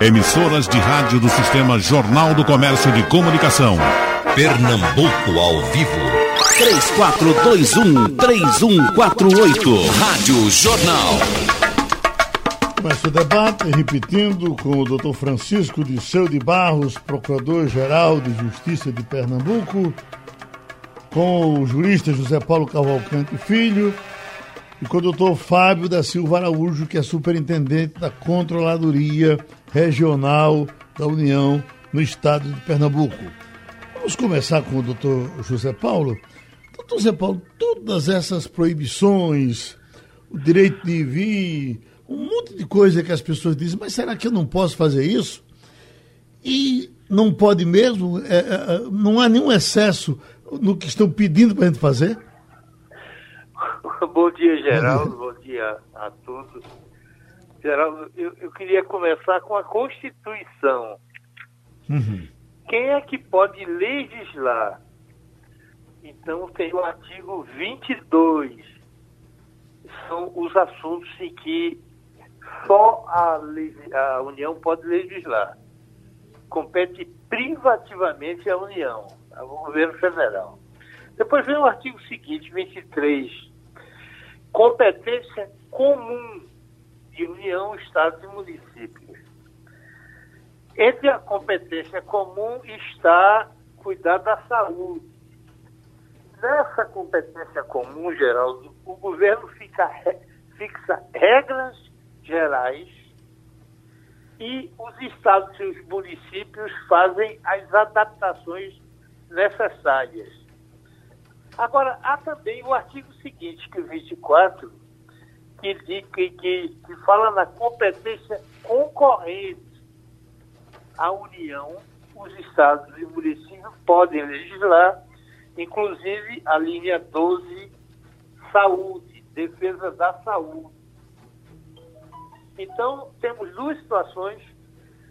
Emissoras de rádio do Sistema Jornal do Comércio de Comunicação. Pernambuco ao vivo. 3421-3148. Rádio Jornal. Começa o debate, repetindo, com o doutor Francisco Disseu de Barros, Procurador-Geral de Justiça de Pernambuco, com o jurista José Paulo Cavalcante Filho e com o doutor Fábio da Silva Araújo, que é superintendente da Controladoria Regional da União no estado de Pernambuco. Vamos começar com o doutor José Paulo. Doutor José Paulo, todas essas proibições, o direito de vir, um monte de coisa que as pessoas dizem, mas será que eu não posso fazer isso? E não pode mesmo? É, é, não há nenhum excesso no que estão pedindo para a gente fazer? Bom dia, Geraldo. Bom dia a todos. Geraldo, eu, eu queria começar com a Constituição. Uhum. Quem é que pode legislar? Então, tem o artigo 22. São os assuntos em que só a, a União pode legislar. Compete privativamente à União, ao governo federal. Depois vem o artigo seguinte, 23. Competência comum de União, Estados e municípios. Entre a competência comum está cuidar da saúde. Nessa competência comum, Geraldo, o governo fica, fixa regras gerais e os estados e os municípios fazem as adaptações necessárias. Agora, há também o artigo seguinte, que o 24, que, que, que, que fala na competência concorrente. A União, os estados e municípios podem legislar, inclusive a linha 12, saúde, defesa da saúde. Então, temos duas situações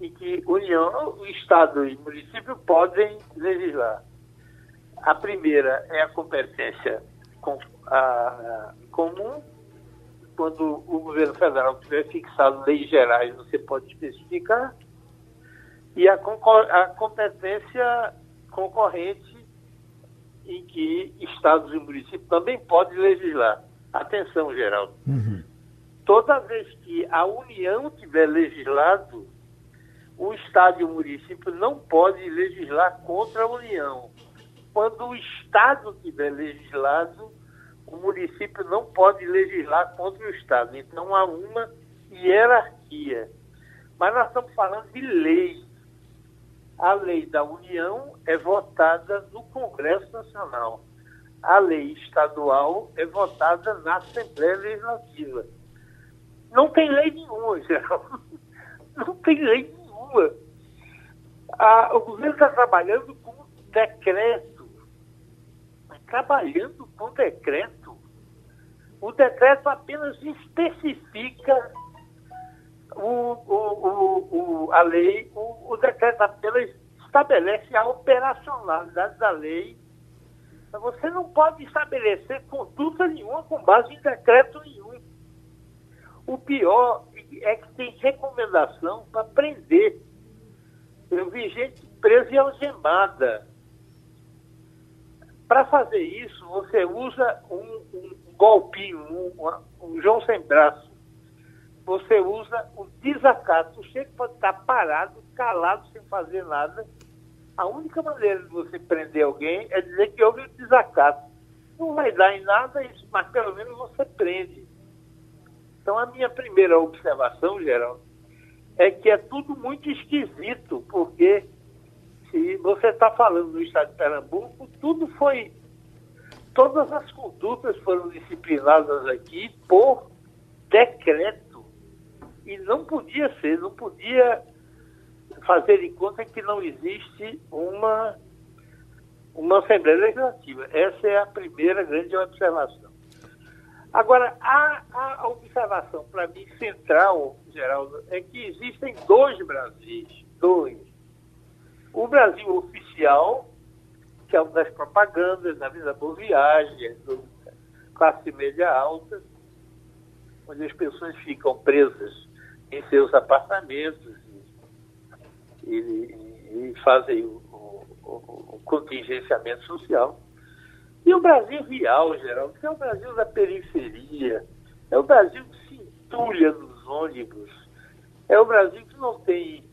em que União, o Estado e município podem legislar. A primeira é a competência comum quando o governo federal tiver fixado leis gerais, você pode especificar, e a, a competência concorrente em que estados e municípios também podem legislar. Atenção, Geraldo. Uhum. Toda vez que a União tiver legislado, o Estado e o município não podem legislar contra a União. Quando o Estado tiver legislado, o município não pode legislar contra o Estado. Então há uma hierarquia. Mas nós estamos falando de lei. A lei da União é votada no Congresso Nacional. A lei estadual é votada na Assembleia Legislativa. Não tem lei nenhuma, geral. Não tem lei nenhuma. Ah, o governo está trabalhando com decreto trabalhando com decreto. O decreto apenas especifica o, o, o, a lei, o, o decreto apenas estabelece a operacionalidade da lei. Você não pode estabelecer conduta nenhuma com base em decreto nenhum. O pior é que tem recomendação para prender. Eu vi gente presa e algemada para fazer isso, você usa um, um golpinho, um, um, João sem braço. Você usa o desacato. O sujeito pode estar parado, calado, sem fazer nada. A única maneira de você prender alguém é dizer que houve desacato. Não vai dar em nada isso, mas pelo menos você prende. Então, a minha primeira observação, Geraldo, é que é tudo muito esquisito, porque se você está falando no estado de Pernambuco, tudo foi. Todas as condutas foram disciplinadas aqui por decreto. E não podia ser, não podia fazer em conta que não existe uma, uma Assembleia Legislativa. Essa é a primeira grande observação. Agora, a, a observação, para mim, central, Geraldo, é que existem dois Brasis, dois. O Brasil oficial, que é uma das propagandas da Vida Boa Viagem, do classe média alta, onde as pessoas ficam presas em seus apartamentos, e, e fazem o, o, o, contingenciamento social. E o Brasil real, Geraldo, que é o Brasil da periferia, é o Brasil que se entulha nos ônibus, é o Brasil que não tem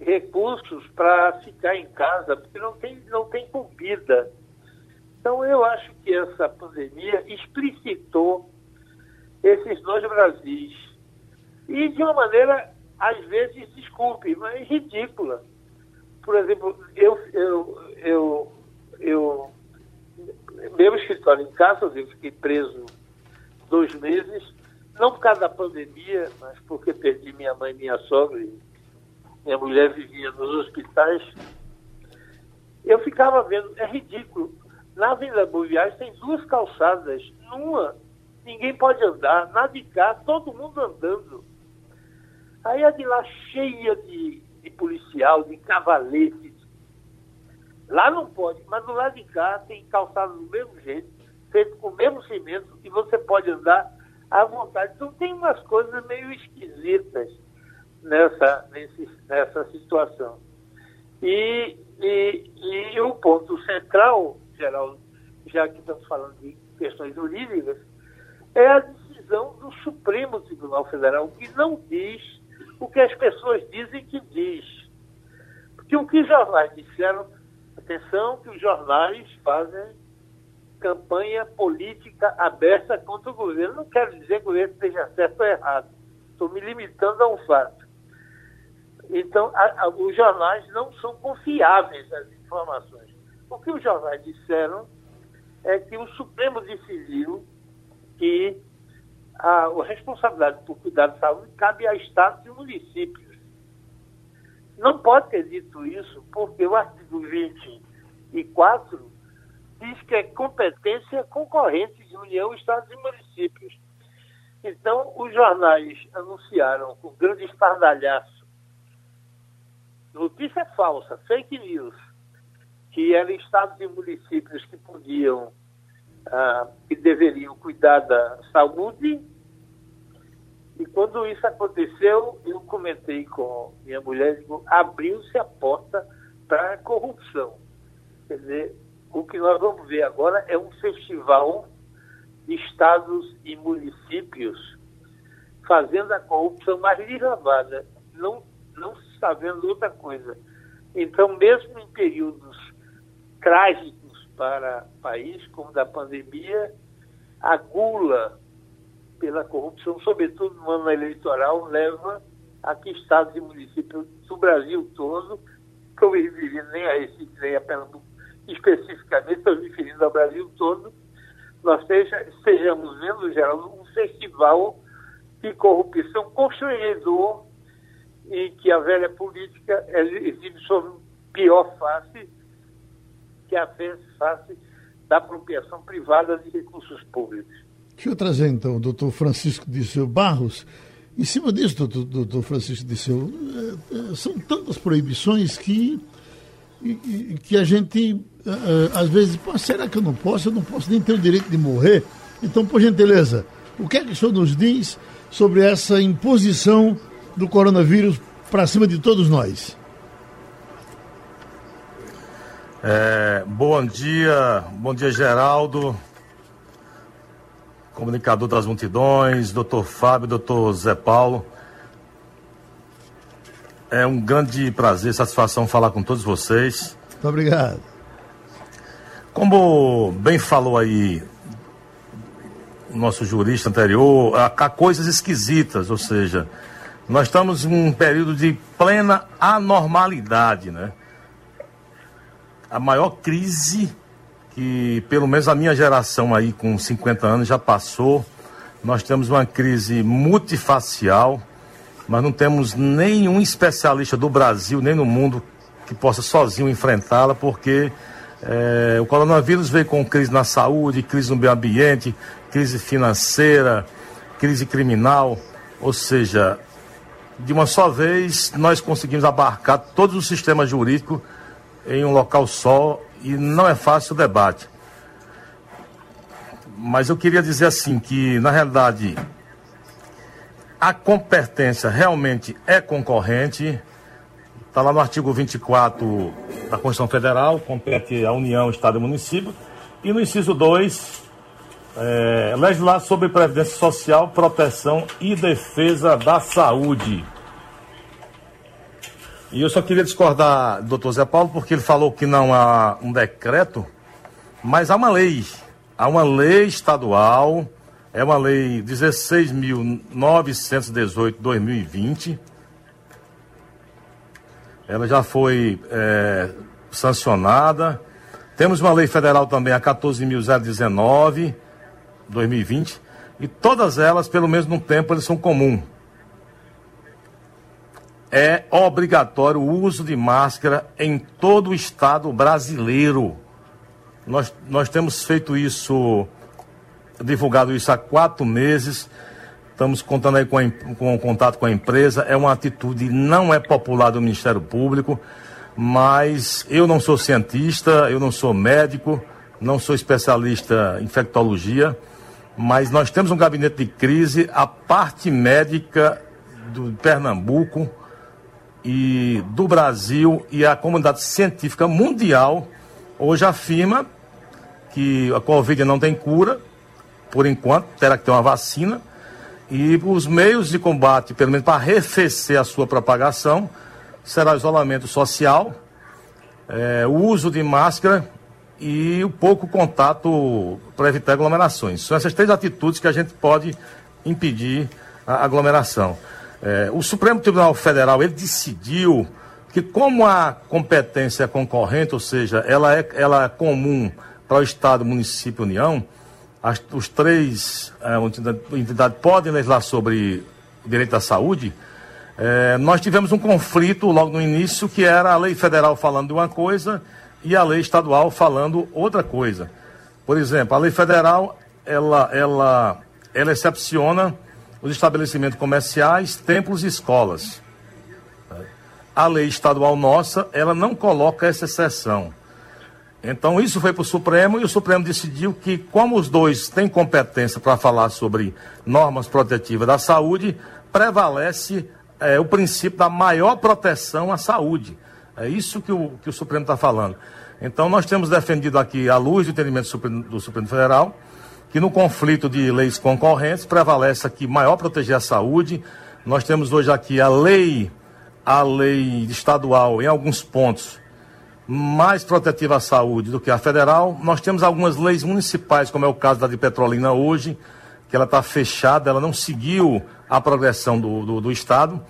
recursos para ficar em casa, porque não tem, não tem comida. Então eu acho que essa pandemia explicitou esses dois Brasis. E de uma maneira, às vezes, desculpe, mas ridícula. Por exemplo, eu, eu, eu, eu meu escritório em casa, eu fiquei preso dois meses, não por causa da pandemia, mas porque perdi minha mãe e minha sogra, minha mulher vivia nos hospitais. Eu ficava vendo, é ridículo. Na Avenida Boa Viagem tem duas calçadas, numa ninguém pode andar, nada de cá, todo mundo andando. Aí a de lá cheia de, de policial, de cavaletes. Lá não pode, mas do lado de cá tem calçado do mesmo jeito, feito com o mesmo cimento, e você pode andar à vontade. Então tem umas coisas meio esquisitas nessa, nesse, nessa situação. E, e, e o ponto central, Geraldo, já que estamos falando de questões jurídicas, é a decisão do Supremo Tribunal Federal, que não diz o que as pessoas dizem que diz. Porque o que os jornais disseram, atenção, que os jornais fazem campanha política aberta contra o governo. Não quero dizer que o governo esteja certo ou errado. Estou me limitando a um fato. Então, a, a, os jornais não são confiáveis as informações. O que os jornais disseram é que o Supremo decidiu que a, a responsabilidade por cuidar da saúde cabe a estados e municípios. Não pode ter dito isso, porque o artigo 24 diz que é competência concorrente de União, Estados e municípios. Então, os jornais anunciaram com grande estardalhaço notícia falsa, fake news, que eram estados e municípios que podiam, ah, que deveriam cuidar da saúde. E quando isso aconteceu, eu comentei com minha mulher, digo, abriu-se a porta para a corrupção. Quer dizer, o que nós vamos ver agora é um festival de estados e municípios fazendo a corrupção mais lavada. Não, não está vendo outra coisa. Então, mesmo em períodos trágicos para o país, como da pandemia, a gula pela corrupção, sobretudo no ano eleitoral, leva a que estados e municípios do Brasil todo, estou me referindo nem a esse, nem a Pernambuco especificamente, estou me referindo ao Brasil todo, nós estejamos vendo, Geraldo, um festival de corrupção constrangedor e que a velha política exibe sobre pior face, que a face da apropriação privada de recursos públicos. Deixa eu trazer então o doutor Francisco Disseu Barros. Em cima disso, doutor, doutor Francisco Disseu, é, é, são tantas proibições que, que a gente, é, às vezes, será que eu não posso? Eu não posso nem ter o direito de morrer. Então, por gentileza, o que é que o senhor nos diz sobre essa imposição do coronavírus para cima de todos nós. É, bom dia, bom dia Geraldo, comunicador das multidões, doutor Fábio, doutor Zé Paulo. É um grande prazer, satisfação falar com todos vocês. Muito obrigado. Como bem falou aí o nosso jurista anterior, há, há coisas esquisitas, ou seja, nós estamos em um período de plena anormalidade, né? A maior crise que, pelo menos a minha geração aí com 50 anos já passou. Nós temos uma crise multifacial, mas não temos nenhum especialista do Brasil nem no mundo que possa sozinho enfrentá-la, porque é, o coronavírus veio com crise na saúde, crise no meio ambiente, crise financeira, crise criminal, ou seja, de uma só vez nós conseguimos abarcar todo o sistema jurídico em um local só e não é fácil o debate. Mas eu queria dizer assim que na realidade a competência realmente é concorrente Está lá no artigo 24 da Constituição Federal, compete à União, Estado e Município. E no inciso 2, é, legislar sobre Previdência Social, proteção e defesa da saúde. E eu só queria discordar do doutor Zé Paulo, porque ele falou que não há um decreto, mas há uma lei. Há uma lei estadual, é uma lei 16.918-2020. Ela já foi é, sancionada. Temos uma lei federal também, a 14.019, 2020. E todas elas, pelo menos tempo, eles são comuns é obrigatório o uso de máscara em todo o estado brasileiro. Nós, nós temos feito isso, divulgado isso há quatro meses. Estamos contando aí com, a, com o contato com a empresa. É uma atitude, não é popular do Ministério Público, mas eu não sou cientista, eu não sou médico, não sou especialista em infectologia, mas nós temos um gabinete de crise, a parte médica do Pernambuco e do Brasil e a comunidade científica mundial hoje afirma que a Covid não tem cura, por enquanto, terá que ter uma vacina, e os meios de combate, pelo menos para arrefecer a sua propagação, será isolamento social, é, uso de máscara e o pouco contato para evitar aglomerações. São essas três atitudes que a gente pode impedir a aglomeração. É, o Supremo Tribunal Federal ele decidiu que como a competência é concorrente, ou seja, ela é, ela é comum para o Estado, município e União, as, os três é, entidades podem legislar sobre direito à saúde, é, nós tivemos um conflito logo no início, que era a lei federal falando de uma coisa e a lei estadual falando outra coisa. Por exemplo, a lei federal, ela, ela, ela excepciona os estabelecimentos comerciais, templos e escolas. A lei estadual nossa, ela não coloca essa exceção. Então, isso foi para o Supremo e o Supremo decidiu que, como os dois têm competência para falar sobre normas protetivas da saúde, prevalece é, o princípio da maior proteção à saúde. É isso que o, que o Supremo está falando. Então, nós temos defendido aqui, à luz do entendimento do Supremo, do Supremo Federal, que no conflito de leis concorrentes prevalece aqui maior proteger a saúde. Nós temos hoje aqui a lei, a lei estadual em alguns pontos mais protetiva à saúde do que a federal. Nós temos algumas leis municipais, como é o caso da de Petrolina hoje, que ela está fechada, ela não seguiu a progressão do, do, do Estado,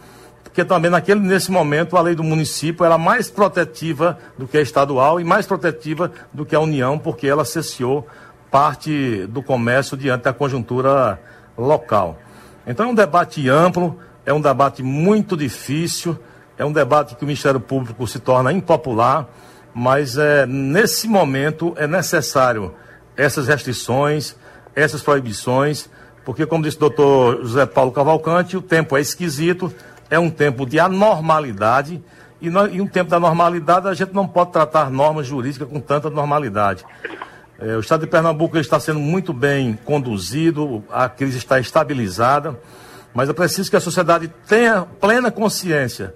porque também naquele, nesse momento a lei do município era mais protetiva do que a estadual e mais protetiva do que a União, porque ela cesseou parte do comércio diante da conjuntura local. Então é um debate amplo, é um debate muito difícil, é um debate que o Ministério Público se torna impopular, mas é, nesse momento é necessário essas restrições, essas proibições, porque, como disse o doutor José Paulo Cavalcante, o tempo é esquisito, é um tempo de anormalidade, e, nós, e um tempo da normalidade a gente não pode tratar normas jurídicas com tanta normalidade. É, o estado de Pernambuco está sendo muito bem conduzido, a crise está estabilizada, mas é preciso que a sociedade tenha plena consciência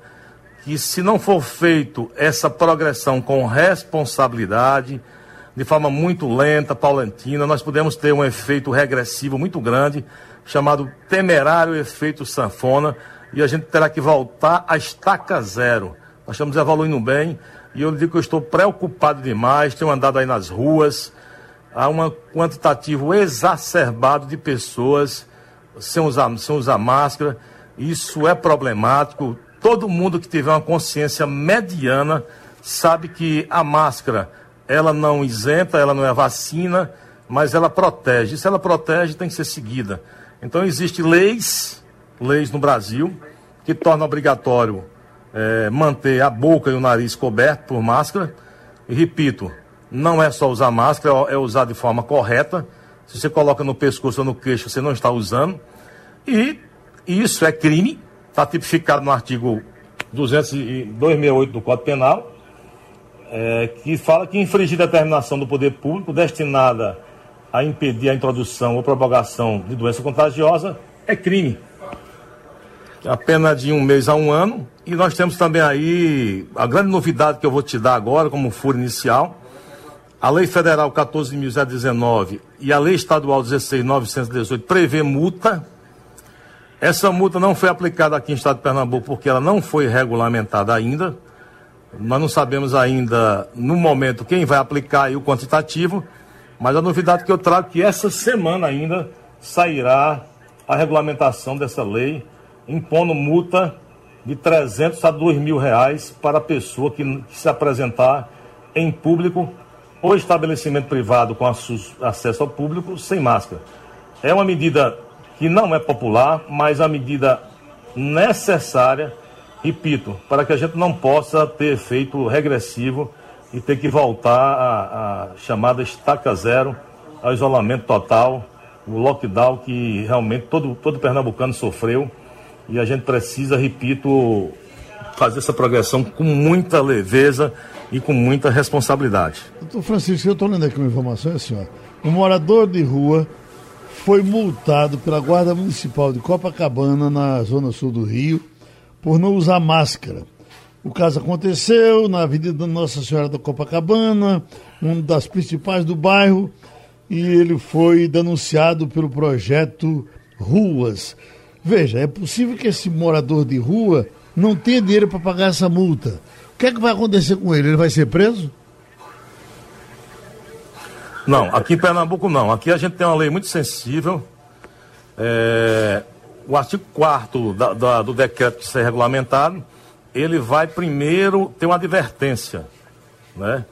que, se não for feito essa progressão com responsabilidade, de forma muito lenta, paulatina, nós podemos ter um efeito regressivo muito grande, chamado temerário efeito sanfona, e a gente terá que voltar à estaca zero. Nós estamos evoluindo bem, e eu digo que eu estou preocupado demais, tenho andado aí nas ruas, há um quantitativo exacerbado de pessoas sem usar, sem usar máscara. Isso é problemático. Todo mundo que tiver uma consciência mediana sabe que a máscara ela não isenta, ela não é vacina, mas ela protege. E se ela protege, tem que ser seguida. Então existem leis, leis no Brasil, que tornam obrigatório é, manter a boca e o nariz cobertos por máscara. E repito, não é só usar máscara, é usar de forma correta. Se você coloca no pescoço ou no queixo, você não está usando. E isso é crime, está tipificado no artigo 268 do Código Penal, é, que fala que infringir determinação do poder público destinada a impedir a introdução ou propagação de doença contagiosa é crime. A pena de um mês a um ano. E nós temos também aí a grande novidade que eu vou te dar agora, como furo inicial. A Lei Federal 14.019 e a Lei Estadual 16.918 prevê multa. Essa multa não foi aplicada aqui em Estado de Pernambuco porque ela não foi regulamentada ainda. Nós não sabemos ainda, no momento, quem vai aplicar e o quantitativo, mas a novidade que eu trago é que essa semana ainda sairá a regulamentação dessa lei, impondo multa de 300 a 2 mil reais para a pessoa que, se apresentar em público ou estabelecimento privado com acesso ao público sem máscara. É uma medida que não é popular, mas a medida necessária repito, para que a gente não possa ter efeito regressivo e ter que voltar à, à chamada estaca zero, ao isolamento total, o lockdown que realmente todo, todo pernambucano sofreu. E a gente precisa, repito, fazer essa progressão com muita leveza e com muita responsabilidade. Doutor Francisco, eu estou lendo aqui uma informação, é assim, ó, um morador de rua foi multado pela Guarda Municipal de Copacabana, na zona sul do Rio, por não usar máscara. O caso aconteceu na Avenida Nossa Senhora da Copacabana, uma das principais do bairro, e ele foi denunciado pelo projeto Ruas. Veja, é possível que esse morador de rua não tenha dinheiro para pagar essa multa. O que é que vai acontecer com ele? Ele vai ser preso? Não, aqui em Pernambuco não. Aqui a gente tem uma lei muito sensível. É, o artigo 4 da, da, do decreto que ser regulamentado, ele vai primeiro ter uma advertência, né?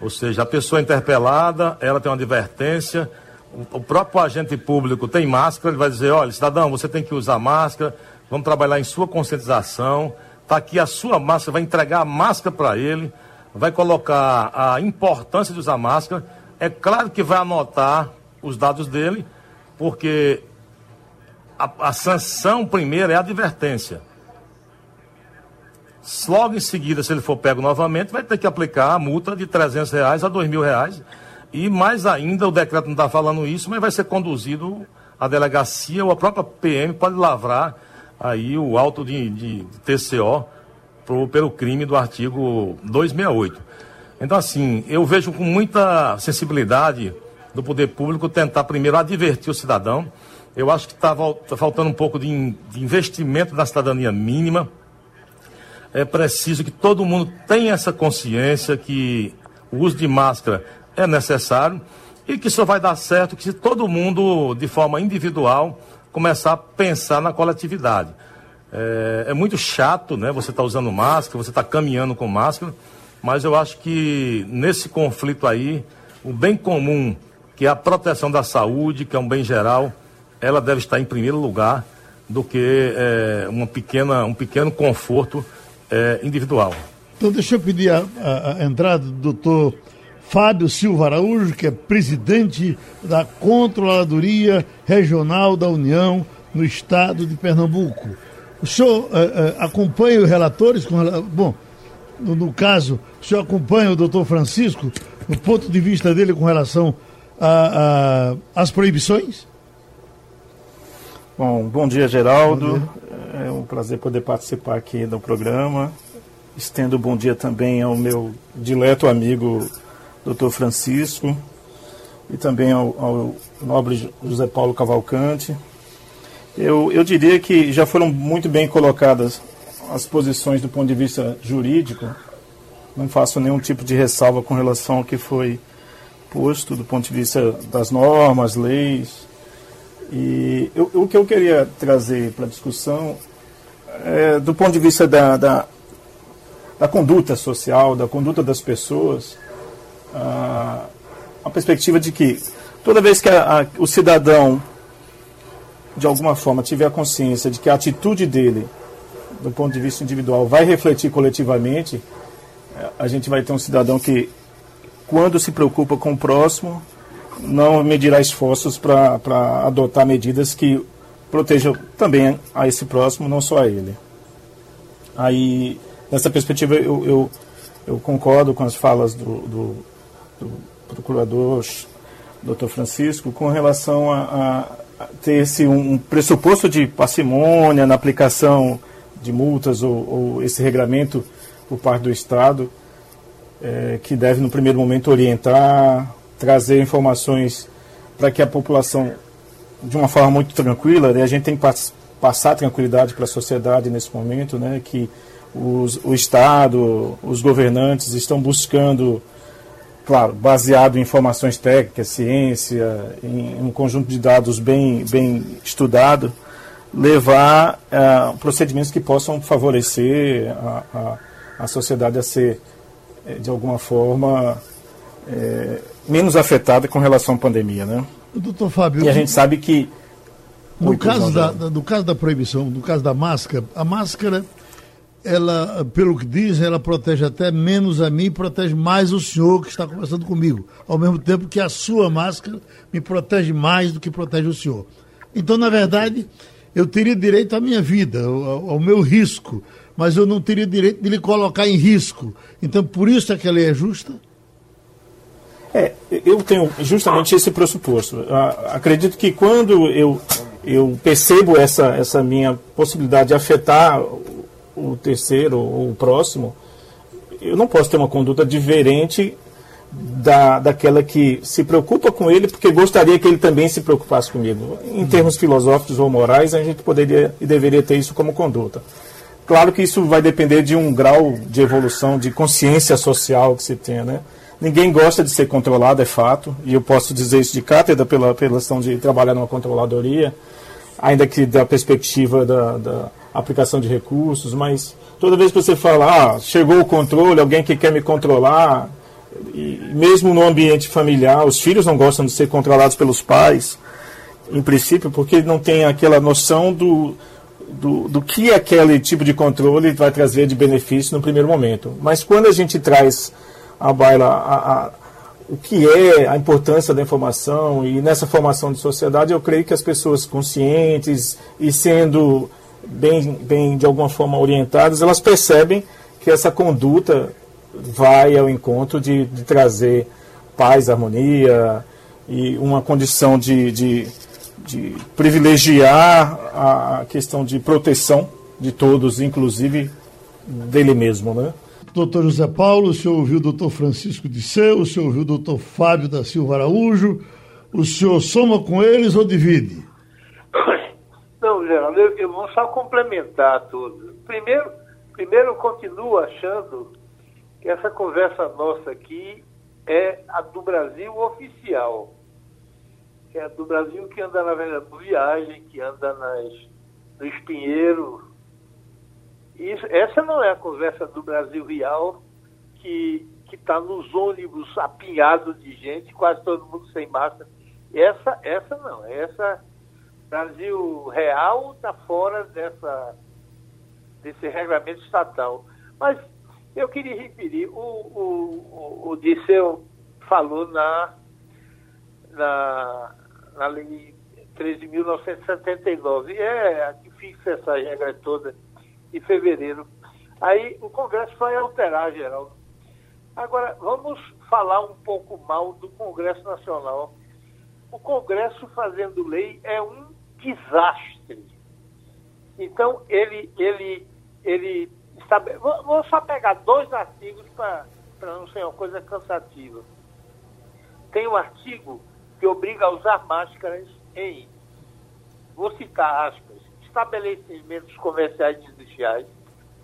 Ou seja, a pessoa interpelada, ela tem uma advertência, o, próprio agente público tem máscara, ele vai dizer, olha, cidadão, você tem que usar máscara, vamos trabalhar em sua conscientização, está aqui a sua máscara, vai entregar a máscara para ele, vai colocar a importância de usar máscara, é claro que vai anotar os dados dele, porque a, a sanção primeira é a advertência. Logo em seguida, se ele for pego novamente, vai ter que aplicar a multa de 300 reais a 2 mil reais. E mais ainda, o decreto não está falando isso, mas vai ser conduzido à delegacia ou a própria PM pode lavrar aí o auto de, de TCO pro, pelo crime do artigo 268. Então, assim, eu vejo com muita sensibilidade do poder público tentar primeiro advertir o cidadão eu acho que está tá faltando um pouco de, in, de investimento na cidadania mínima. É preciso que todo mundo tenha essa consciência que o uso de máscara é necessário e que só vai dar certo que se todo mundo, de forma individual, começar a pensar na coletividade. É, é muito chato, né? Você está usando máscara, você está caminhando com máscara, mas eu acho que nesse conflito aí, o bem comum, que é a proteção da saúde, que é um bem geral, ela deve estar em primeiro lugar do que é, uma pequena, um pequeno conforto é, individual. Então, deixa eu pedir a, a, a entrada do doutor Fábio Silva Araújo, que é presidente da Controladoria Regional da União no estado de Pernambuco. O senhor é, é, acompanha os relatores? Com, bom, no, no, caso, o senhor acompanha o doutor Francisco, no ponto de vista dele com relação às proibições? Bom, bom dia, Geraldo. Bom dia. É um prazer poder participar aqui do programa. Estendo bom dia também ao meu dileto amigo Dr. Francisco e também ao, ao nobre José Paulo Cavalcante. Eu, eu diria que já foram muito bem colocadas as posições do ponto de vista jurídico. Não faço nenhum tipo de ressalva com relação ao que foi posto do ponto de vista das normas, leis, e eu, o que eu queria trazer para a discussão é, do ponto de vista da, da, da, conduta social, da conduta das pessoas, a, a perspectiva de que toda vez que a, a, o cidadão, de alguma forma, tiver a consciência de que a atitude dele, do ponto de vista individual, vai refletir coletivamente, a gente vai ter um cidadão que, quando se preocupa com o próximo, não medirá esforços para adotar medidas que protejam também a esse próximo, não só a ele. Aí, nessa perspectiva, eu, eu, eu concordo com as falas do, do, do procurador Dr. Francisco com relação a, a, ter esse um pressuposto de parcimônia na aplicação de multas ou, ou esse regramento por parte do Estado, é, que deve, no primeiro momento, orientar, trazer informações para que a população, de uma forma muito tranquila, né, a gente tem que passar tranquilidade para a sociedade nesse momento, né, que os, o Estado, os governantes estão buscando, claro, baseado em informações técnicas, ciência, em, um conjunto de dados bem, bem estudado, levar uh, procedimentos que possam favorecer a, a, a sociedade a ser, eh, de alguma forma, é, menos afetada com relação à pandemia, né? Doutor Fábio... E a gente sabe que... No caso da, no caso da proibição, no caso da máscara, a máscara ela, pelo que diz, ela protege até menos a mim, protege mais o senhor que está conversando comigo, ao mesmo tempo que a sua máscara me protege mais do que protege o senhor. Então, na verdade, eu teria direito à minha vida, ao, ao meu risco, mas eu não teria direito de lhe colocar em risco. Então, por isso é que a lei é justa? É, eu tenho justamente esse pressuposto. Acredito que quando eu, eu percebo essa, essa minha possibilidade de afetar o terceiro ou o próximo, eu não posso ter uma conduta diferente da, daquela que se preocupa com ele porque gostaria que ele também se preocupasse comigo. Em termos filosóficos ou morais, a gente poderia e deveria ter isso como conduta. Claro que isso vai depender de um grau de evolução, de consciência social que se tenha, né? Ninguém gosta de ser controlado, é fato, e eu posso dizer isso de cátedra pela, pela questão de trabalhar numa controladoria, ainda que da perspectiva da, da aplicação de recursos, mas toda vez que você fala, ah, chegou o controle, alguém que quer me controlar, e mesmo no ambiente familiar, os filhos não gostam de ser controlados pelos pais, em princípio, porque não tem aquela noção do, do, do que aquele tipo de controle vai trazer de benefício no primeiro momento. Mas quando a gente traz à baila a, a, o que é a importância da informação e nessa formação de sociedade, eu creio que as pessoas conscientes e sendo bem, bem de alguma forma orientadas, elas percebem que essa conduta vai ao encontro de, de trazer paz, harmonia e uma condição de, de, de privilegiar a questão de proteção de todos, inclusive dele mesmo, né? Doutor José Paulo, o senhor ouviu o doutor Francisco de Seu, o senhor ouviu o doutor Fábio da Silva Araújo, o senhor soma com eles ou divide? Geraldo, eu, eu vou só complementar tudo. Primeiro, primeiro eu continuo achando que essa conversa nossa aqui é a do Brasil oficial. É a do Brasil que anda navegando viagem, que anda nas, no espinheiro. Isso, essa não é a conversa do Brasil real que está nos ônibus apinhados de gente, quase todo mundo sem máscara. Essa, essa não, essa Brasil real está fora dessa, desse regulamento estatal. Mas eu queria referir, o, o, o, o Disseu falou na, na, na lei 13.979, e é a que fixa essa regra toda em fevereiro. Aí o Congresso vai alterar, Geraldo. Agora, vamos falar um pouco mal do Congresso Nacional. O Congresso fazendo lei é um desastre. Então, ele, ele, ele está. Vou só pegar dois artigos para não ser uma coisa cansativa. Tem um artigo que obriga a usar máscaras em, vou citar aspas, estabelecimentos comerciais e industriais,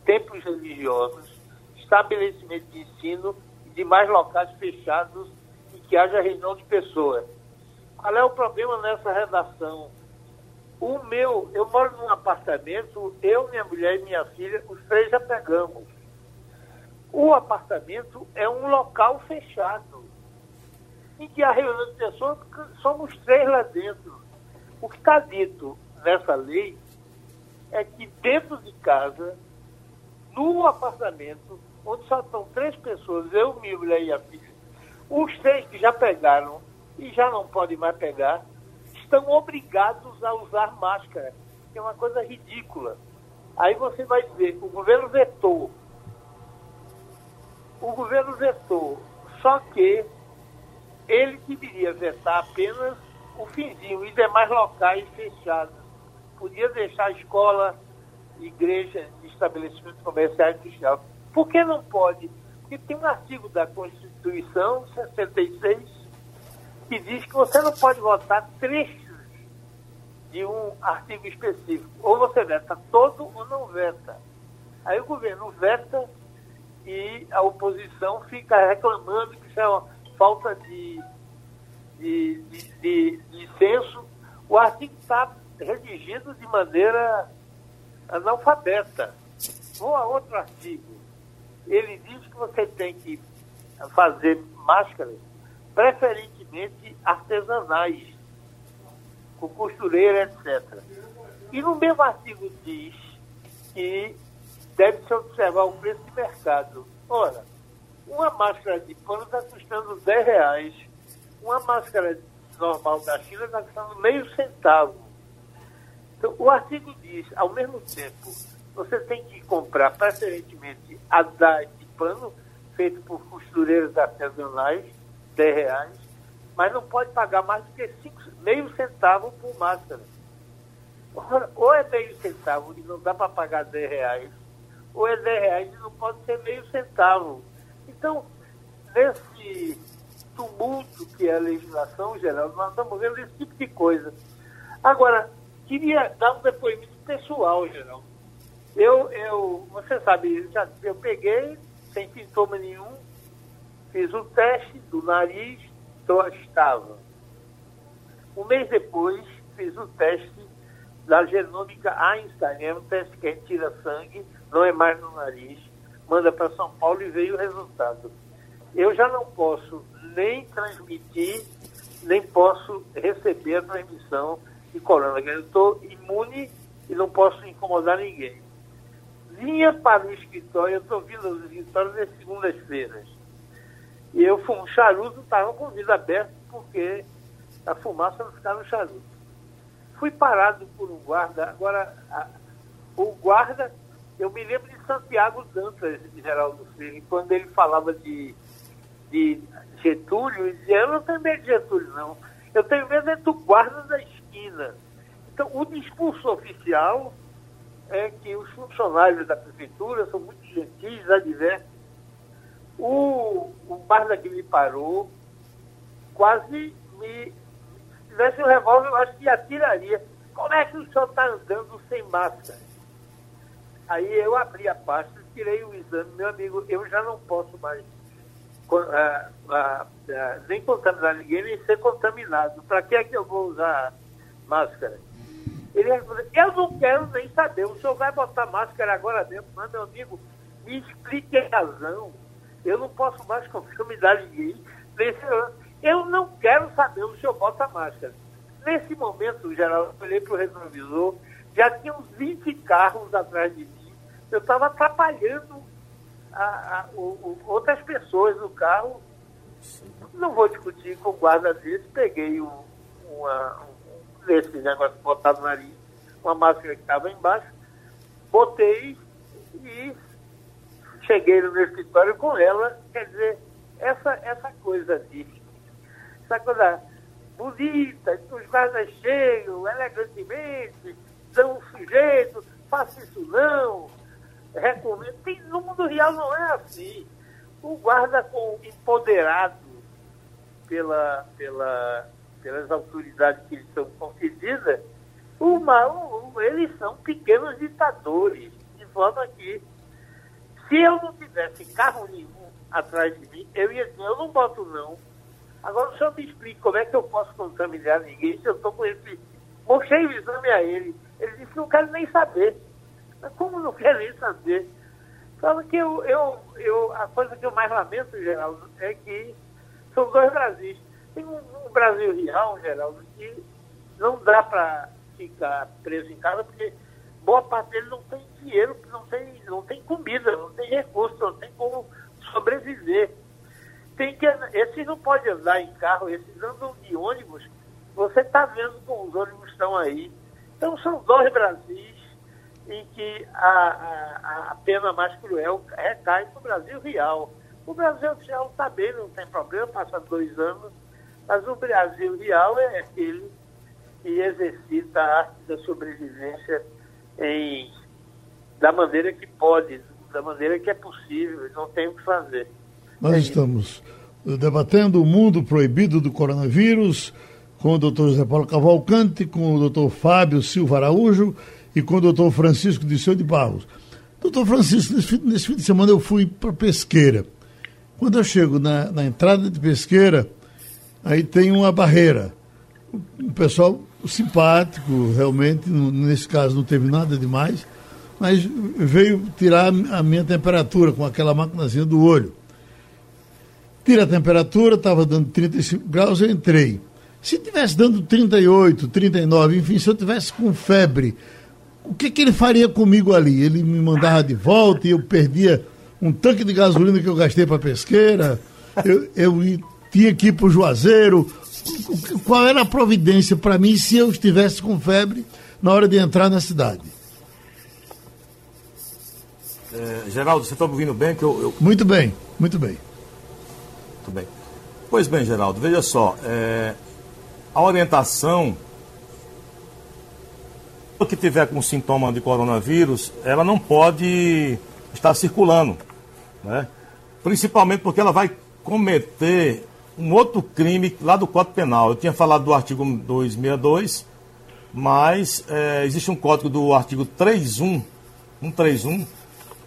templos religiosos, estabelecimentos de ensino e demais locais fechados e que haja reunião de pessoas. Qual é o problema nessa redação? O meu, eu moro num apartamento, eu, minha mulher e minha filha, os três já pegamos. O apartamento é um local fechado, em que a reunião de pessoas, somos três lá dentro. O que está dito nessa lei é que dentro de casa, no apartamento, onde só estão três pessoas, eu, minha mulher e a filha, os três que já pegaram e já não podem mais pegar, estão obrigados a usar máscara, que é uma coisa ridícula. Aí você vai dizer, o governo vetou. O governo vetou, só que ele deveria vetar apenas o finzinho e demais locais fechados. Podia deixar escola, igreja, estabelecimento comercial e industrial. Por que não pode? Porque tem um artigo da Constituição 66 que diz que você não pode votar trechos de um artigo específico. Ou você veta todo ou não veta. Aí o governo veta e a oposição fica reclamando que isso é uma falta de, de, de, de, de senso. O artigo está redigido de maneira analfabeta. Vou a outro artigo. Ele diz que você tem que fazer máscaras preferentemente artesanais, com costureira, etc. E no mesmo artigo diz que deve-se observar o preço de mercado. Ora, uma máscara de pano está custando 10 reais, uma máscara normal da China está custando meio centavo. Então, o artigo diz, ao mesmo tempo, você tem que comprar preferentemente a da de pano, feito por costureiras artesanais, 10 reais, mas não pode pagar mais do que cinco, meio centavo por máscara. Ou é meio centavo e não dá para pagar 10 reais, ou é 10 reais e não pode ser meio centavo. Então, nesse tumulto que é a legislação geral, nós estamos vendo esse tipo de coisa. Agora, queria dar um depoimento pessoal, geral. Eu, eu, você sabe, já, eu peguei sem sintoma nenhum, Fiz o teste do nariz, então estava. Um mês depois, fiz o teste da genômica Einstein, é um teste que a gente tira sangue, não é mais no nariz, manda para São Paulo e veio o resultado. Eu já não posso nem transmitir, nem posso receber a transmissão de coronavírus. Eu estou imune e não posso incomodar ninguém. Vinha para o escritório, eu estou vindo aos escritórios nas segundas-feiras. E eu fumo um charuto, estava com o vidro aberto, porque a fumaça não ficava no charuto. Fui parado por um guarda, agora a, o guarda, eu me lembro de Santiago Dantas, de Geraldo Freire, quando ele falava de, de Getúlio, ele dizia, eu não tenho medo de Getúlio, não. Eu tenho medo é do guarda da esquina. Então, o discurso oficial é que os funcionários da prefeitura são muito gentis, adversos, o, o guarda que me parou quase me. Se tivesse um revólver, eu acho que atiraria. Como é que o senhor está andando sem máscara? Aí eu abri a pasta, tirei o exame, meu amigo, eu já não posso mais uh, uh, uh, nem contaminar ninguém, nem ser contaminado. Para que é que eu vou usar máscara? Ele respondeu, eu não quero nem saber, o senhor vai botar máscara agora mesmo, mas meu amigo, me explique a razão. Eu não posso mais conformidade ninguém nesse ano. Eu não quero saber o senhor bota máscara. Nesse momento, geral, eu olhei para o retrovisor, já tinha uns 20 carros atrás de mim. Eu estava atrapalhando a, a, o, outras pessoas no carro. Não vou discutir com o guarda desse, peguei um, uma, um desse negócio botado no nariz, uma máscara que estava embaixo, botei e cheguei no meu escritório com ela, quer dizer, essa, essa coisa de, essa coisa bonita, os guardas chegam elegantemente, dão um sujeito, faça isso não, recomendo. Tem, no mundo real não é assim. O guarda com empoderado pela, pela, pelas autoridades que lhes são concedidas, uma, um, eles são pequenos ditadores, de forma que se eu não tivesse carro nenhum atrás de mim, eu ia dizer, eu não boto não. Agora o senhor me explique como é que eu posso contaminar ninguém se eu estou com esse. Mostrei o exame a ele. Ele disse não quero nem saber. Mas como não quer nem saber? Fala que eu, eu, eu, a coisa que eu mais lamento, Geraldo, é que são dois Brasis. Tem um, um Brasil real, Geraldo, que não dá para ficar preso em casa, porque boa parte dele não tem dinheiro, não tem, não tem comida, não tem recurso, não tem como sobreviver. Tem que, esses não podem andar em carro, esses andam de ônibus. Você está vendo como os ônibus estão aí. Então são dois Brasis em que a, a, a pena mais cruel recai no Brasil real. O Brasil real está bem, não tem problema, passa dois anos, Mas o Brasil real é aquele que exercita a arte da sobrevivência em, da maneira que pode, da maneira que é possível, não tem o que fazer. Nós é estamos isso. debatendo o mundo proibido do coronavírus com o doutor José Paulo Cavalcante, com o doutor Fábio Silva Araújo e com o doutor Francisco Disseu de Barros. Doutor Francisco, nesse fim, nesse fim de semana eu fui para Pesqueira. Quando eu chego na, na entrada de Pesqueira, aí tem uma barreira. Um pessoal simpático, realmente, nesse caso não teve nada demais, mas veio tirar a minha temperatura com aquela maquinazinha do olho. Tira a temperatura, estava dando 35 graus, eu entrei. Se tivesse dando 38, 39, enfim, se eu tivesse com febre, o que, que ele faria comigo ali? Ele me mandava de volta e eu perdia um tanque de gasolina que eu gastei para pesqueira, eu, eu tinha que ir para o Juazeiro. Qual era a providência para mim se eu estivesse com febre na hora de entrar na cidade? É, Geraldo, você está me ouvindo bem? Que eu, eu... Muito bem, muito bem. Muito bem. Pois bem, Geraldo, veja só. É, a orientação que tiver com sintoma de coronavírus, ela não pode estar circulando, né? Principalmente porque ela vai cometer um outro crime lá do Código Penal. Eu tinha falado do artigo 262, mas é, existe um código do artigo 31, 131,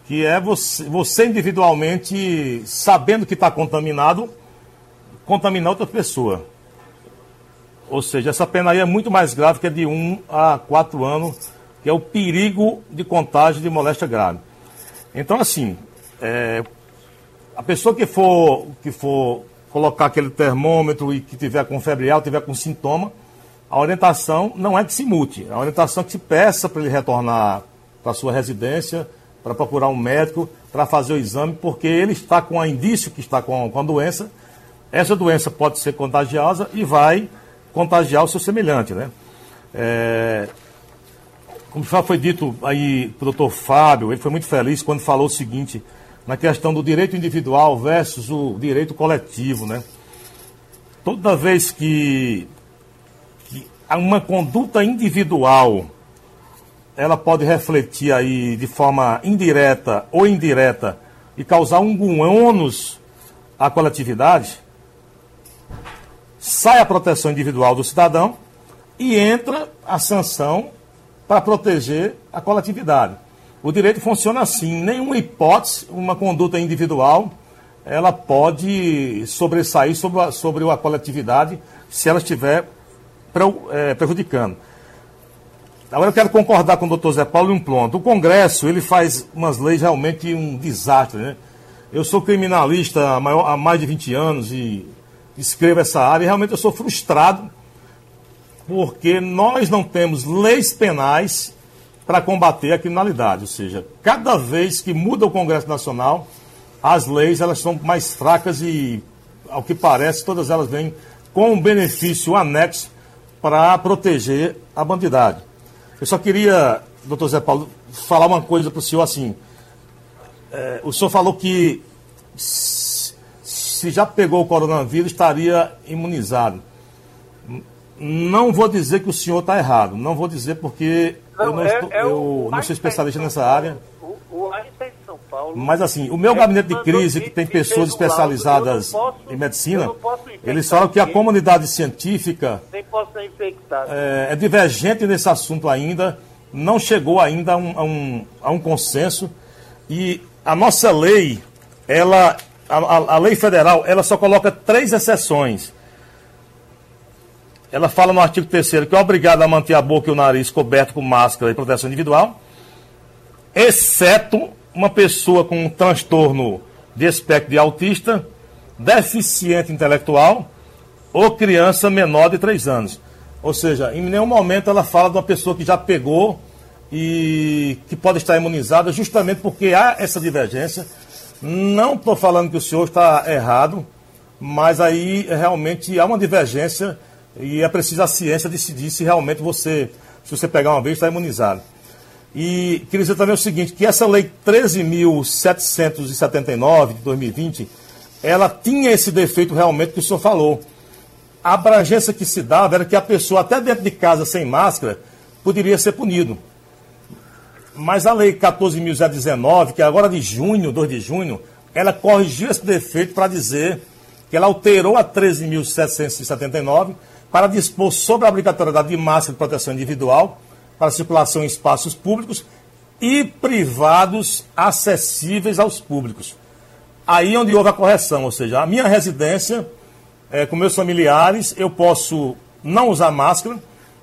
que é você, você individualmente, sabendo que está contaminado, contaminar outra pessoa. Ou seja, essa pena aí é muito mais grave que a de 1 a 4 anos, que é o perigo de contágio de moléstia grave. Então, assim, é, a pessoa que for, que for colocar aquele termômetro e que tiver com febre alta, tiver com sintoma, a orientação não é que se mute, a orientação é que se peça para ele retornar para sua residência, para procurar um médico, para fazer o exame, porque ele está com a indício que está com, com a doença. Essa doença pode ser contagiosa e vai contagiar o seu semelhante, né? É, como já foi dito aí o doutor Fábio, ele foi muito feliz quando falou o seguinte, na questão do direito individual versus o direito coletivo, né? Toda vez que, que uma conduta individual ela pode refletir aí de forma indireta ou indireta e causar um ônus à coletividade, sai a proteção individual do cidadão e entra a sanção para proteger a coletividade. O direito funciona assim, nenhuma hipótese, uma conduta individual, ela pode sobressair sobre a, sobre a coletividade se ela estiver é, prejudicando. Agora eu quero concordar com o doutor Zé Paulo em um ponto. O Congresso, ele faz umas leis realmente um desastre, né? Eu sou criminalista há, maior, há mais de 20 anos e escrevo essa área, e realmente eu sou frustrado porque nós não temos leis penais para combater a criminalidade. Ou seja, cada vez que muda o Congresso Nacional, as leis elas são mais fracas e, ao que parece, todas elas vêm com um benefício anexo para proteger a bandidade. Eu só queria, doutor Zé Paulo, falar uma coisa para o senhor assim. É, o senhor falou que se já pegou o coronavírus, estaria imunizado. Não vou dizer que o senhor está errado, não vou dizer porque não, eu, não, é, estou, é eu não sou especialista nessa área. O, o Einstein de São Paulo. Mas assim, o meu gabinete de crise, que tem pessoas especializadas posso, em medicina, eles falam que a comunidade científica é, é, divergente nesse assunto ainda, não chegou ainda a um, a um, a um consenso e a nossa lei, ela a, a, lei federal, ela só coloca três exceções. Ela fala no artigo 3 que é obrigado a manter a boca e o nariz coberto com máscara e proteção individual, exceto uma pessoa com um transtorno de espectro de autista, deficiente intelectual ou criança menor de 3 anos. Ou seja, em nenhum momento ela fala de uma pessoa que já pegou e que pode estar imunizada, justamente porque há essa divergência não estou falando que o senhor está errado, mas aí realmente há uma divergência e é preciso a ciência decidir se realmente você, se você pegar uma vez, está imunizado. E queria dizer também o seguinte, que essa lei 13.779 de 2020, ela tinha esse defeito realmente que o senhor falou. a abrangência que se dava era que a pessoa, até dentro de casa sem máscara, poderia ser punido. Mas a lei 14.019, que é agora de junho, 2 de junho, ela corrigiu esse defeito para dizer que ela alterou a 13.779 para dispor sobre a obrigatoriedade de máscara de proteção individual para circulação em espaços públicos e privados acessíveis aos públicos. Aí onde houve a correção, ou seja, a minha residência, é, com meus familiares, eu posso não usar máscara,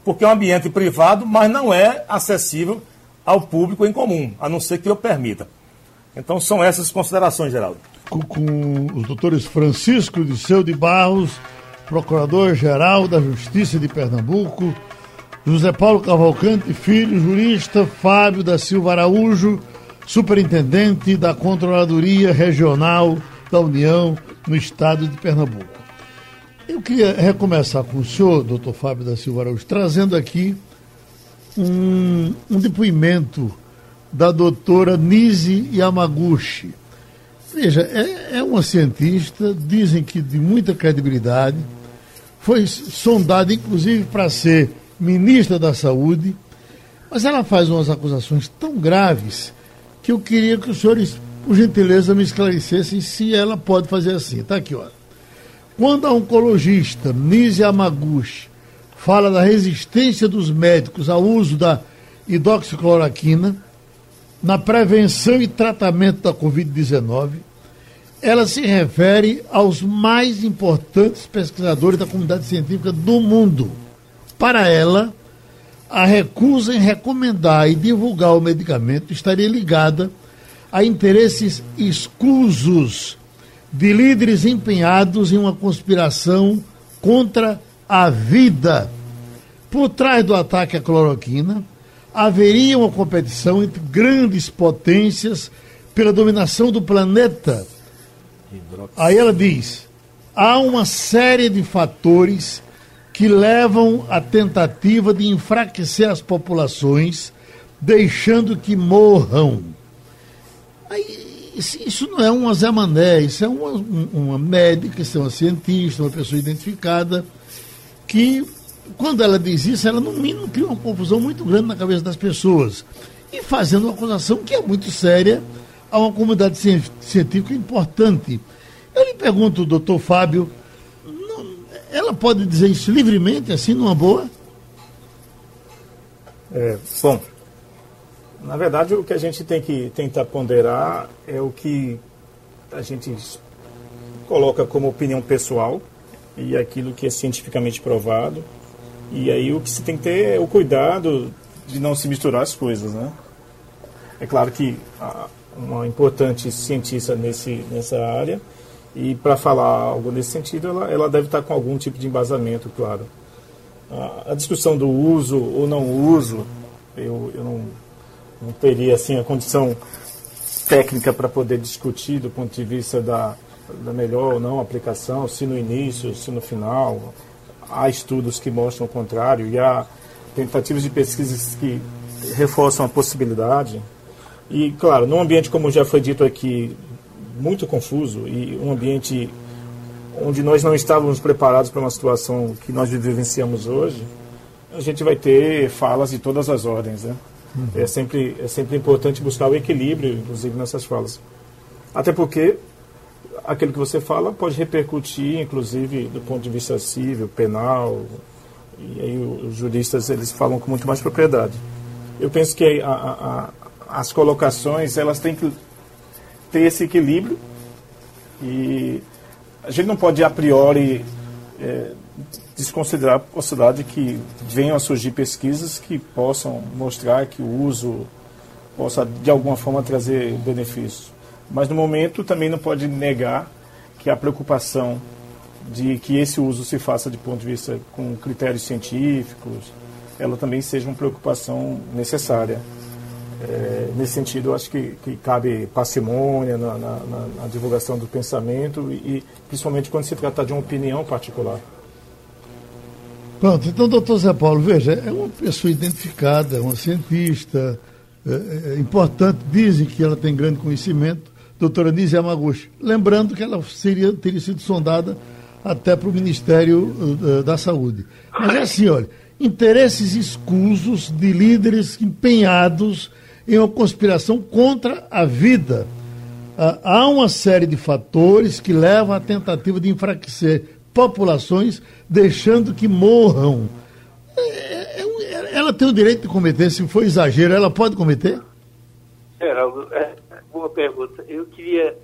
porque é um ambiente privado, mas não é acessível ao público em comum, a não ser que eu permita. Então são essas considerações, Geraldo. Com, com os doutores Francisco de Seu de Barros, Procurador-Geral da Justiça de Pernambuco, José Paulo Cavalcante Filho, jurista Fábio da Silva Araújo, superintendente da Controladoria Regional da União no estado de Pernambuco. Eu queria recomeçar com o senhor, doutor Fábio da Silva Araújo, trazendo aqui um, um depoimento da doutora Nise Yamaguchi. Veja, é, é uma cientista, dizem que de muita credibilidade, foi sondada inclusive para ser ministra da Saúde, mas ela faz umas acusações tão graves que eu queria que os senhores, por gentileza, me esclarecessem se ela pode fazer assim. Está aqui, olha. Quando a oncologista Nise Yamaguchi fala da resistência dos médicos ao uso da hidroxicloroquina na prevenção e tratamento da Covid-19, ela se refere aos mais importantes pesquisadores da comunidade científica do mundo para ela, a recusa em recomendar e divulgar o medicamento estaria ligada a interesses escusos de líderes empenhados em uma conspiração contra a vida. Por trás do ataque à cloroquina, haveria uma competição entre grandes potências pela dominação do planeta. Aí ela diz: há uma série de fatores que levam à tentativa de enfraquecer as populações, deixando que morram. Aí, isso não é uma Zé Mané, isso é uma, uma médica, isso é uma cientista, uma pessoa identificada, que, quando ela diz isso, ela no mínimo cria uma confusão muito grande na cabeça das pessoas. E fazendo uma acusação que é muito séria a uma comunidade científica importante. Eu lhe pergunto, doutor Fábio, ela pode dizer isso livremente, assim, numa boa? É, bom, na verdade, o que a gente tem que tentar ponderar é o que a gente coloca como opinião pessoal e aquilo que é cientificamente provado. E aí o que se tem que ter é o cuidado de não se misturar as coisas, né? É claro que uma importante cientista nesse, nessa área e para falar algo nesse sentido, ela, ela deve estar com algum tipo de embasamento, claro. A, a discussão do uso ou não uso, eu, eu não, não teria assim a condição técnica para poder discutir do ponto de vista da, da melhor ou não aplicação, se no início, se no final. Há estudos que mostram o contrário e há tentativas de pesquisas que reforçam a possibilidade. E, claro, num ambiente, como já foi dito aqui, muito confuso e um ambiente onde nós não estávamos preparados para uma situação que nós vivenciamos hoje, a gente vai ter falas de todas as ordens, né? Uhum. É, sempre, é sempre importante buscar o equilíbrio, inclusive, nessas falas. Até porque aquilo que você fala pode repercutir, inclusive, do ponto de vista civil, penal, e aí os juristas eles falam com muito mais propriedade. Eu penso que a, a, a, as colocações elas têm que ter esse equilíbrio e a gente não pode a priori é, desconsiderar a possibilidade de que venham a surgir pesquisas que possam mostrar que o uso possa de alguma forma trazer benefícios. Mas no momento também não pode negar que a preocupação de que esse uso se faça de ponto de vista com critérios científicos, ela também seja uma preocupação necessária. É, nesse sentido, eu acho que, que cabe parcimônia na, na, na, divulgação do pensamento e, principalmente quando se trata de uma opinião particular. Pronto, então, doutor Zé Paulo, veja, é uma pessoa identificada, uma cientista, é, é, é importante, dizem que ela tem grande conhecimento, doutora Nise Yamaguchi. Lembrando que ela seria, teria sido sondada até para o Ministério uh, da Saúde. Mas é assim, olha, interesses escusos de líderes empenhados em uma conspiração contra a vida. Uh, há uma série de fatores que levam à tentativa de enfraquecer populações, deixando que morram. É, é, é, ela tem o direito de cometer, se for exagero, ela pode cometer? Geraldo, é, boa pergunta. Eu queria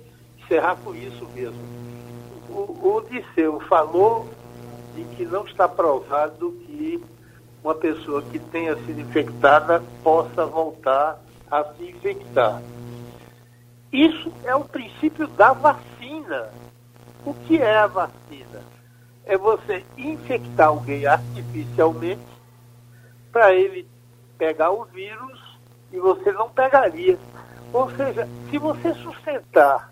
encerrar com isso mesmo. O, o Disseu falou de que não está provado que uma pessoa que tenha sido infectada possa voltar a se infectar. Isso é o princípio da vacina. O que é a vacina? É você infectar alguém artificialmente para ele pegar o vírus e você não pegaria. Ou seja, se você sustentar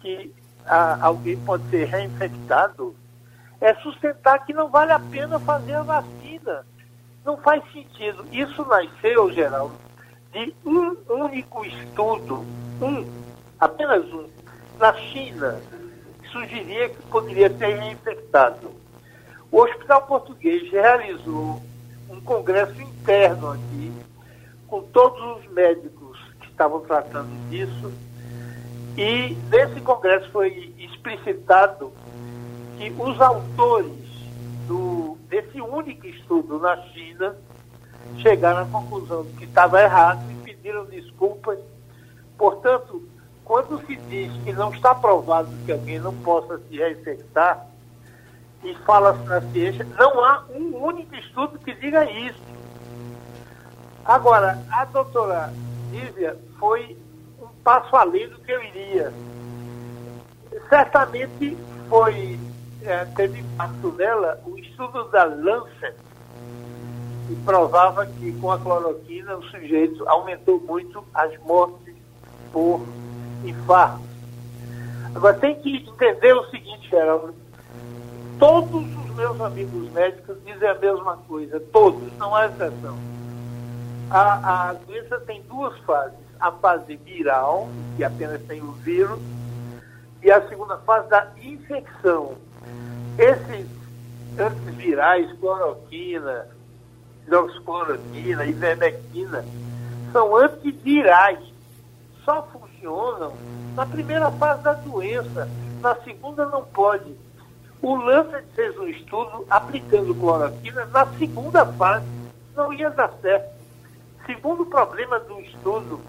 que a, alguém pode ser reinfectado, é sustentar que não vale a pena fazer a vacina. Não faz sentido. Isso nasceu, Geraldo, de um único estudo, um, apenas um, na China, sugeria que poderia ser reinfectado. O Hospital Português realizou um congresso interno aqui, com todos os médicos que estavam tratando disso, e nesse congresso foi explicitado que os autores do, desse único estudo na China chegaram à conclusão de que estava errado e pediram desculpas. Portanto, quando se diz que não está provado que alguém não possa se reinfectar, e fala-se na ciência, não há um único estudo que diga isso. Agora, a doutora Lívia foi passo além do que eu iria. Certamente foi, é, teve impacto nela o estudo da Lancet, que provava que com a cloroquina o sujeito aumentou muito as mortes por infarto. Agora tem que entender o seguinte, Geraldo, todos os meus amigos médicos dizem a mesma coisa, todos, não há exceção. A, a doença tem duas fases a fase viral, que apenas tem o vírus, e a segunda fase da infecção. Esses antivirais, cloroquina, hidroxicloroquina, ivermectina, são antivirais. Só funcionam na primeira fase da doença. Na segunda não pode. O Lancet fez um estudo aplicando cloroquina na segunda fase. Não ia dar certo. Segundo problema do estudo,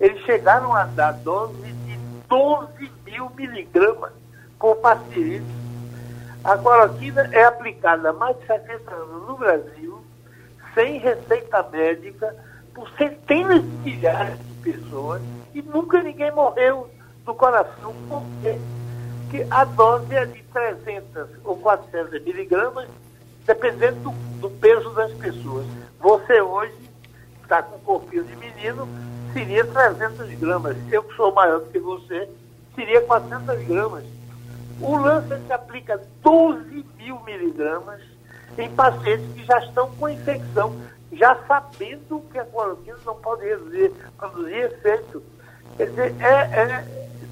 eles chegaram a dar dose de 12 mil miligramas por paciente. A cloroquina é aplicada há mais de 70 anos no Brasil, sem receita médica, por centenas de milhares de pessoas e nunca ninguém morreu do coração. Por quê? Porque a dose é de 300 ou 400 miligramas, dependendo do, do peso das pessoas. Você hoje está com um corpinho de menino, seria 300 gramas. Eu que sou maior do que você, seria 400 gramas. O Lancet aplica 12 mil miligramas em pacientes que já estão com infecção, já sabendo que a cloroquina não pode reduzir, produzir efeito. Quer dizer, é, é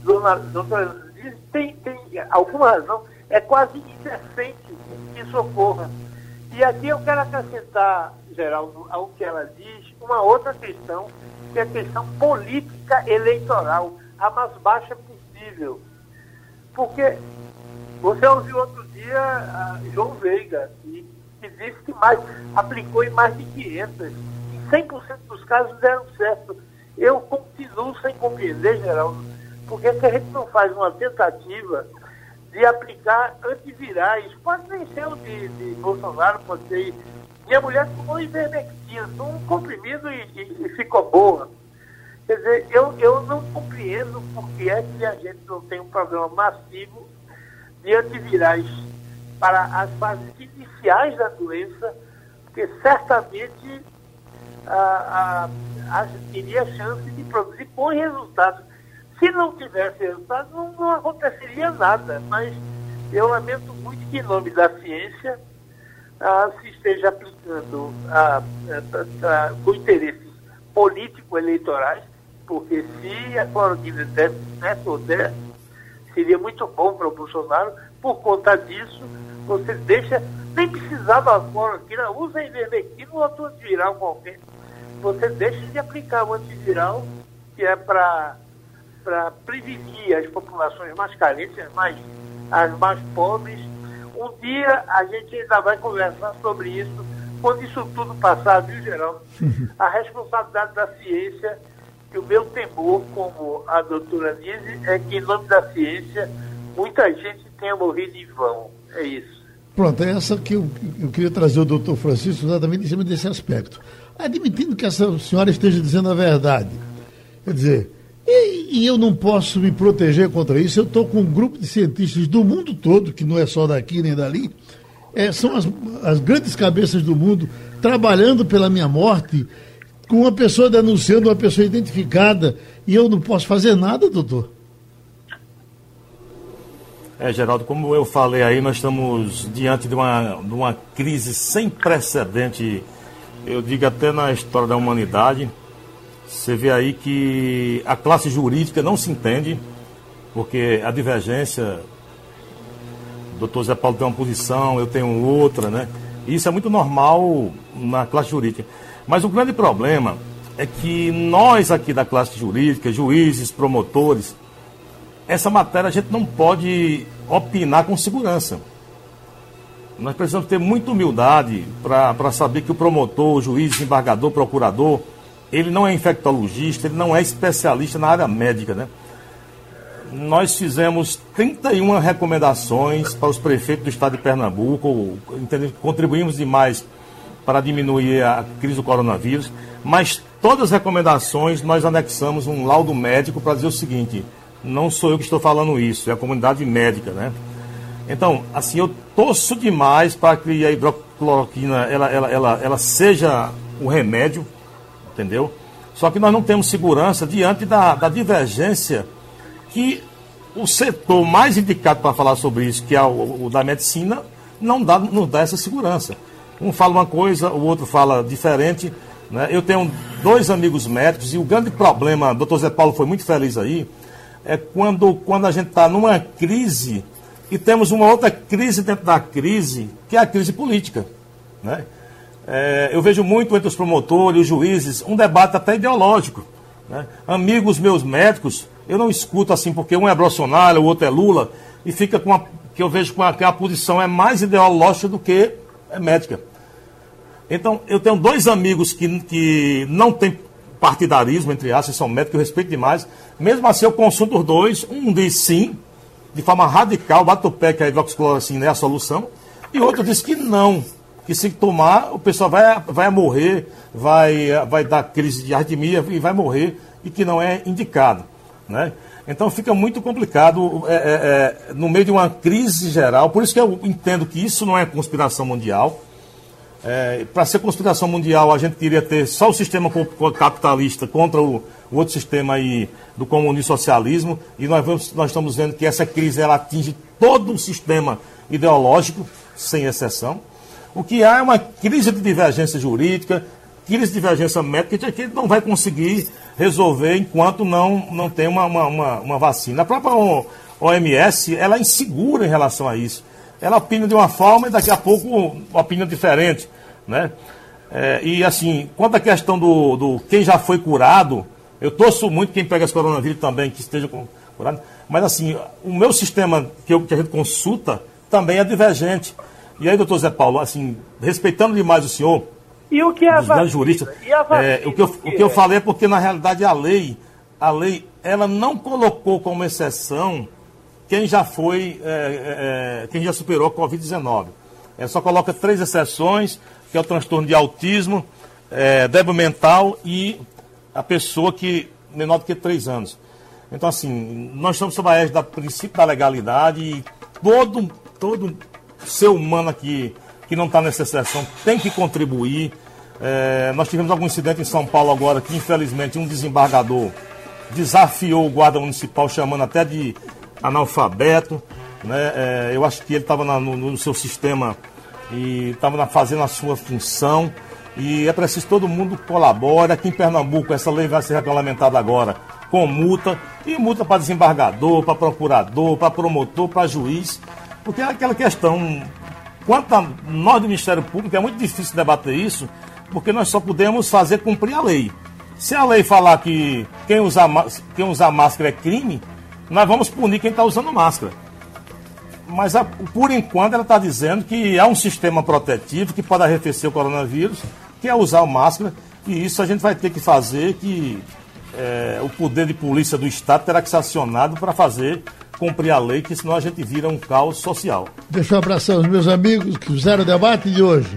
dona, doutora, tem, tem alguma razão, é quase indecente que isso. E aqui eu quero acrescentar, Geraldo, ao que ela diz, uma outra questão que é a questão política eleitoral, a mais baixa possível. Porque você ouviu outro dia João Veiga, que, que disse que mais, aplicou em mais de 500. Em 100% dos casos deram certo. Eu continuo sem compreender, Geraldo, porque se a gente não faz uma tentativa de aplicar antivirais, pode nem ser o de, de Bolsonaro, pode ser minha mulher tomou ivermectina, um comprimido e, e, e, ficou boa. Quer dizer, eu, eu não compreendo por que é que a gente não tem um programa massivo de antivirais para as fases iniciais da doença, porque certamente a, a, a teria chance de produzir bons resultados. Se não tivesse resultado, não, não aconteceria nada. Mas eu lamento muito que, em nome da ciência, ah, se esteja aplicando ah, ah, com interesses político-eleitorais, porque se a cloroquina der certo ou der, seria muito bom para o Bolsonaro. Por conta disso, você deixa, nem precisava cloroquina, usa ivermectina ou outro antiviral qualquer. Você deixa de aplicar o antiviral, que é para prevenir as populações mais carentes, as mais, as mais pobres. Um dia a gente ainda vai conversar sobre isso, quando isso tudo passar, viu, Geraldo? A responsabilidade da ciência que o meu temor, como a doutora Nise, é que em nome da ciência muita gente tenha morrido em vão. É isso. Pronto, é essa que eu, eu queria trazer o doutor Francisco exatamente em cima desse aspecto. Admitindo que essa senhora esteja dizendo a verdade. Quer dizer, e, e eu não posso me proteger contra isso. Eu estou com um grupo de cientistas do mundo todo, que não é só daqui nem dali, é, são as, as grandes cabeças do mundo trabalhando pela minha morte com uma pessoa denunciando, uma pessoa identificada, e eu não posso fazer nada, doutor? É, Geraldo, como eu falei aí, nós estamos diante de uma, de uma crise sem precedente, eu digo até na história da humanidade. Você vê aí que a classe jurídica não se entende, porque a divergência, o doutor Zé Paulo tem uma posição, eu tenho outra, né? Isso é muito normal na classe jurídica. Mas o grande problema é que nós aqui da classe jurídica, juízes, promotores, essa matéria a gente não pode opinar com segurança. Nós precisamos ter muita humildade para saber que o promotor, o juiz, desembargador, procurador, ele não é infectologista, ele não é especialista na área médica, né? Nós fizemos 31 recomendações para os prefeitos do estado de Pernambuco, contribuímos demais para diminuir a crise do coronavírus, mas todas as recomendações nós anexamos um laudo médico para dizer o seguinte: não sou eu que estou falando isso, é a comunidade médica, né? Então, assim, eu torço demais para que a hidrocloroquina ela, ela, ela, ela seja o remédio, entendeu? Só que nós não temos segurança diante da, da divergência que o setor mais indicado para falar sobre isso, que é o, o da medicina, não dá, não dá essa segurança. Um fala uma coisa, o outro fala diferente. Né? Eu tenho dois amigos médicos e o grande problema, o doutor Zé Paulo foi muito feliz aí, é quando, quando a gente está numa crise e temos uma outra crise dentro da crise, que é a crise política. Né? É, eu vejo muito entre os promotores, os juízes, um debate até ideológico. Né? Amigos meus médicos, eu não escuto assim porque um é Bolsonaro, o outro é Lula, e fica com a, que eu vejo que a posição é mais ideológica do que é médica. Então, eu tenho dois amigos que, que não têm partidarismo, entre aspas, são médicos, eu respeito demais. Mesmo assim, eu consulto os dois. Um diz sim, de forma radical, bate o pé que a hidroxicloroquina é a solução. E outro diz que não, que se tomar, o pessoal vai, vai morrer, vai, vai dar crise de arritmia e vai morrer, e que não é indicado. Né? Então fica muito complicado é, é, é, no meio de uma crise geral. Por isso que eu entendo que isso não é conspiração mundial. É, Para ser conspiração mundial, a gente queria ter só o sistema capitalista contra o, o outro sistema aí do comunismo socialismo. E nós, vamos, nós estamos vendo que essa crise ela atinge todo o sistema ideológico, sem exceção. O que há é uma crise de divergência jurídica, crise de divergência médica, que a gente não vai conseguir resolver enquanto não, não tem uma, uma, uma, vacina. A própria OMS ela é insegura em relação a isso. Ela opina de uma forma e daqui a pouco opina diferente. Né? É, e assim, quanto à questão do, do quem já foi curado, eu torço muito quem pega esse coronavírus também, que esteja curado. Mas assim, o meu sistema que, eu, que a gente consulta também é divergente. E aí, doutor Zé Paulo, assim, respeitando demais o senhor, e o que é a vacina? Jurista, é, o, que eu, o que eu falei é porque, na realidade, a lei, a lei, ela não colocou como exceção quem já foi, é, é, é quem já superou a Covid-19. É, só coloca três exceções, que é o transtorno de autismo, é, débil mental e a pessoa que menor do que três anos. Então, assim, nós estamos sob a égide do princípio da legalidade e todo, todo ser humano aqui que não está nessa exceção tem que contribuir. É, nós tivemos algum incidente em São Paulo agora que, infelizmente, um desembargador desafiou o guarda municipal, chamando até de analfabeto. Né? É, eu acho que ele estava no, no, seu sistema e estava fazendo a sua função. E é preciso todo mundo colabore. Aqui em Pernambuco, essa lei vai ser regulamentada agora. com multa, e multa para desembargador, para procurador, para promotor, para juiz, porque é aquela questão, quanto a nós do Ministério Público, é muito difícil debater isso, porque nós só podemos fazer cumprir a lei. Se a lei falar que quem usar, quem usar máscara é crime, nós vamos punir quem está usando máscara. Mas a, por enquanto ela está dizendo que há um sistema protetivo que pode arrefecer o coronavírus, que é usar o máscara, e isso a gente vai ter que fazer, que é, o poder de polícia do Estado terá que ser acionado para fazer cumprir a lei, que senão a gente vira um caos social. Deixa eu abraçar os meus amigos que fizeram o debate de hoje.